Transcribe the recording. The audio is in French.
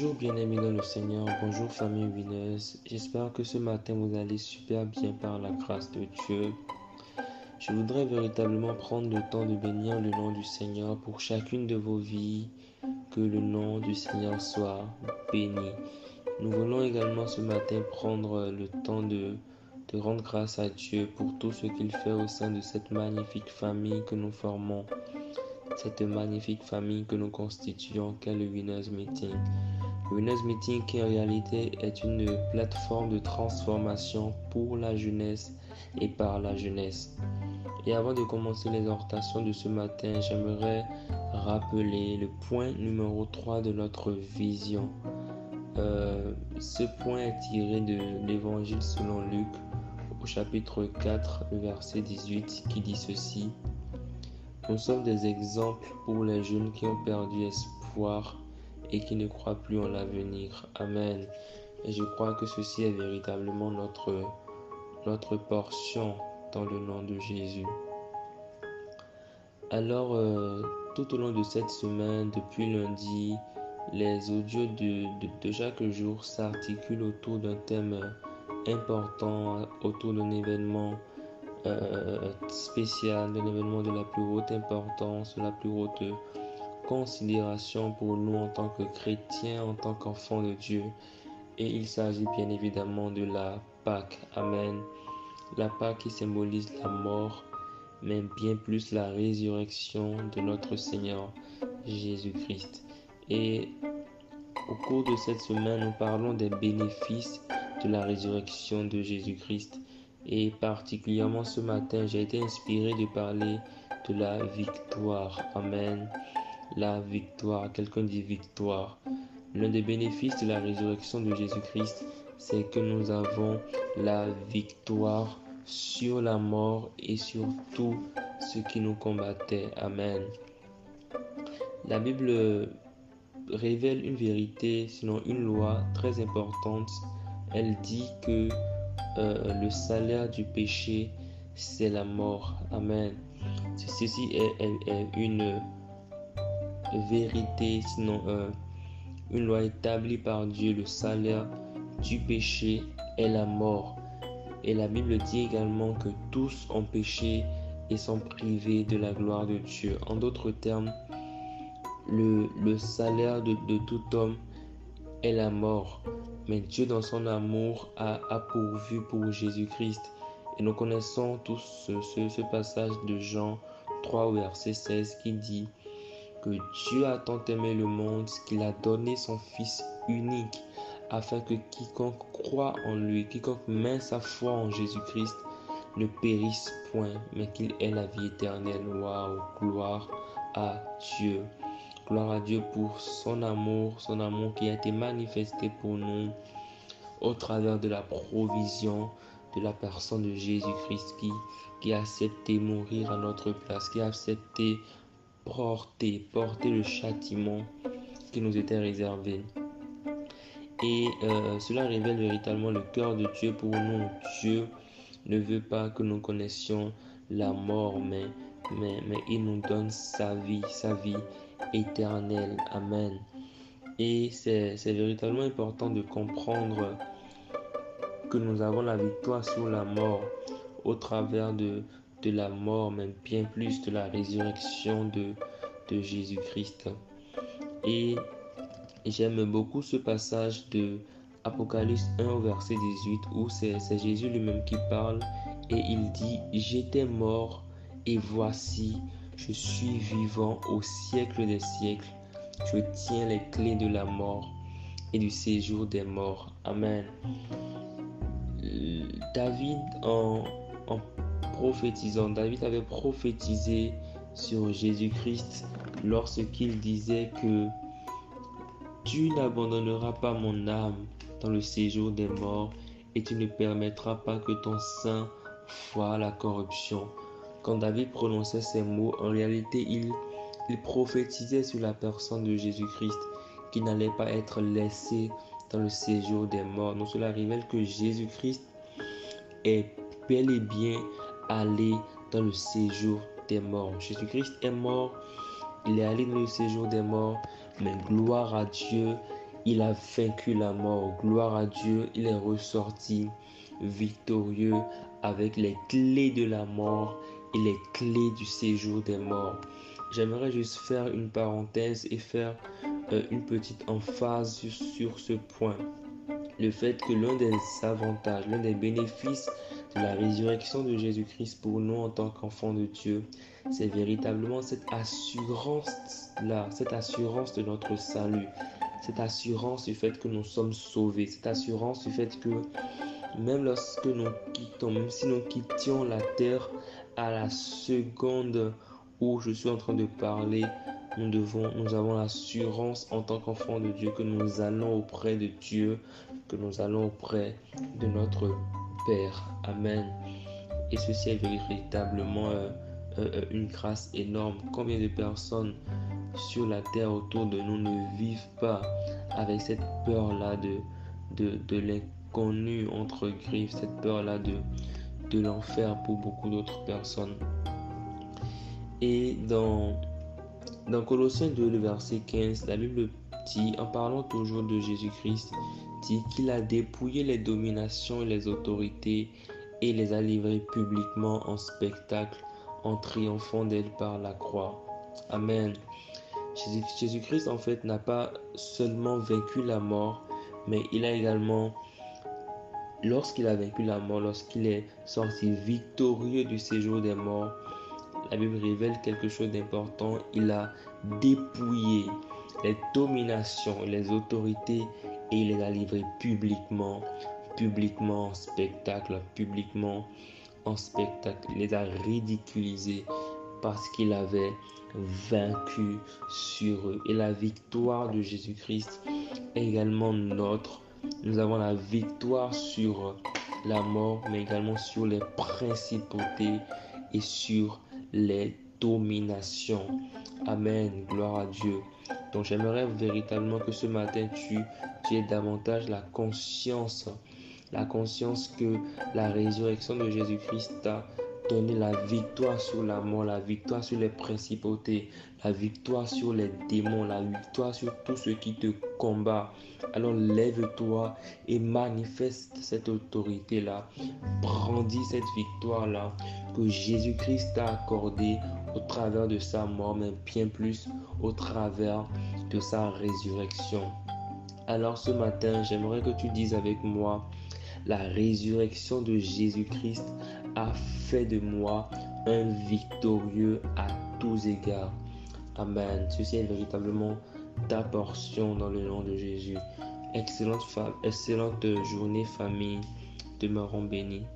Bonjour bien-aimés dans le Seigneur, bonjour famille Winners. J'espère que ce matin vous allez super bien par la grâce de Dieu. Je voudrais véritablement prendre le temps de bénir le nom du Seigneur pour chacune de vos vies. Que le nom du Seigneur soit béni. Nous voulons également ce matin prendre le temps de, rendre grâce à Dieu pour tout ce qu'il fait au sein de cette magnifique famille que nous formons cette magnifique famille que nous constituons qu'est le Winners Meeting. Winners Meeting qui en réalité est une plateforme de transformation pour la jeunesse et par la jeunesse. Et avant de commencer les exhortations de ce matin, j'aimerais rappeler le point numéro 3 de notre vision. Euh, ce point est tiré de l'évangile selon Luc au chapitre 4, verset 18 qui dit ceci. Nous sommes des exemples pour les jeunes qui ont perdu espoir et qui ne croient plus en l'avenir. Amen. Et je crois que ceci est véritablement notre, notre portion dans le nom de Jésus. Alors, euh, tout au long de cette semaine, depuis lundi, les audios de, de chaque jour s'articulent autour d'un thème important, autour d'un événement euh, spécial, d'un événement de la plus haute importance, de la plus haute considération pour nous en tant que chrétiens, en tant qu'enfants de Dieu. Et il s'agit bien évidemment de la Pâque. Amen. La Pâque qui symbolise la mort, mais bien plus la résurrection de notre Seigneur Jésus-Christ. Et au cours de cette semaine, nous parlons des bénéfices de la résurrection de Jésus-Christ. Et particulièrement ce matin, j'ai été inspiré de parler de la victoire. Amen. La victoire. Quelqu'un dit victoire. L'un des bénéfices de la résurrection de Jésus-Christ, c'est que nous avons la victoire sur la mort et sur tout ce qui nous combattait. Amen. La Bible révèle une vérité, sinon une loi très importante. Elle dit que euh, le salaire du péché, c'est la mort. Amen. Ceci est, une vérité, sinon euh, une loi établie par Dieu. Le salaire du péché est la mort. Et la Bible dit également que tous ont péché et sont privés de la gloire de Dieu. En d'autres termes, le, salaire de tout homme est la mort. Mais Dieu, dans son amour, a, pourvu pour Jésus-Christ. Et nous connaissons tous ce, passage de Jean 3, verset 16, qui dit que Dieu a tant aimé le monde qu'il a donné son Fils unique, afin que quiconque croit en lui, quiconque met sa foi en Jésus-Christ, ne périsse point, mais qu'il ait la vie éternelle. Waouh, gloire à Dieu. Gloire à Dieu pour son amour, son amour qui a été manifesté pour nous au travers de la provision de la personne de Jésus-Christ qui, qui a accepté mourir à notre place, qui a accepté porter, porter le châtiment qui nous était réservé. Et euh, cela révèle véritablement le cœur de Dieu pour nous. Dieu ne veut pas que nous connaissions la mort, mais, mais, mais il nous donne sa vie, sa vie éternel. Amen. Et c'est véritablement important de comprendre que nous avons la victoire sur la mort au travers de, de la mort, même bien plus de la résurrection de, Jésus-Christ. Et j'aime beaucoup ce passage de Apocalypse 1 au verset 18 où c'est Jésus lui-même qui parle et il dit, j'étais mort et voici, je suis vivant au siècle des siècles. Je tiens les clés de la mort et du séjour des morts. Amen. David, en, prophétisant, David avait prophétisé sur Jésus-Christ lorsqu'il disait que tu n'abandonneras pas mon âme dans le séjour des morts et tu ne permettras pas que ton sein voie la corruption. Quand David prononçait ces mots, en réalité, il, il prophétisait sur la personne de Jésus-Christ qui n'allait pas être laissé dans le séjour des morts. Donc cela révèle que Jésus-Christ est bel et bien allé dans le séjour des morts. Jésus-Christ est mort, il est allé dans le séjour des morts, mais gloire à Dieu, il a vaincu la mort. Gloire à Dieu, il est ressorti victorieux avec les clés de la mort et les clés du séjour des morts. J'aimerais juste faire une parenthèse et faire euh, une petite emphase sur, ce point. Le fait que l'un des avantages, l'un des bénéfices la résurrection de Jésus-Christ pour nous en tant qu'enfants de Dieu, c'est véritablement cette assurance-là, cette assurance de notre salut, cette assurance du fait que nous sommes sauvés, cette assurance du fait que même lorsque nous quittons, même si nous quittions la terre à la seconde où je suis en train de parler, nous nous avons l'assurance en tant qu'enfants de Dieu que nous allons auprès de Dieu, que nous allons auprès de notre Père. Amen. Et ceci est véritablement euh, euh, une grâce énorme. Combien de personnes sur la terre autour de nous ne vivent pas avec cette peur-là de, de, de l'inconnu entre griffes, cette peur-là de, de l'enfer pour beaucoup d'autres personnes. Et dans, dans Colossiens 2, le verset 15, la Bible dit, en parlant toujours de Jésus-Christ, dit qu'il a dépouillé les dominations et les autorités et les a livrées publiquement en spectacle en triomphant d'elle par la croix. Amen. Jésus-Christ, en fait, n'a pas seulement vaincu la mort, mais il a également, lorsqu'il a vaincu la mort, lorsqu'il est sorti victorieux du séjour des morts, la Bible révèle quelque chose d'important. Il a dépouillé les dominations, les autorités et il les a livrées publiquement, publiquement en spectacle, publiquement en spectacle. Il les a ridiculisés parce qu'il avait vaincu sur eux. Et la victoire de Jésus-Christ est également notre. Nous avons la victoire sur la mort, mais également sur les principautés et sur les dominations. Amen. Gloire à Dieu. Donc j'aimerais véritablement que ce matin tu, aies davantage la conscience, la conscience que la résurrection de Jésus-Christ t'a donner la victoire sur la mort, la victoire sur les principautés, la victoire sur les démons, la victoire sur tout ce qui te combat. Alors lève-toi et manifeste cette autorité-là. Brandis cette victoire-là que Jésus-Christ t'a accordée travers de sa mort, mais bien plus au travers de sa résurrection. Alors ce matin, j'aimerais que tu dises avec moi, la résurrection de Jésus-Christ a fait de moi un victorieux à tous égards. Amen. Ceci est véritablement ta portion dans le nom de Jésus. Excellente, femme, excellente journée famille. Demeurons bénis.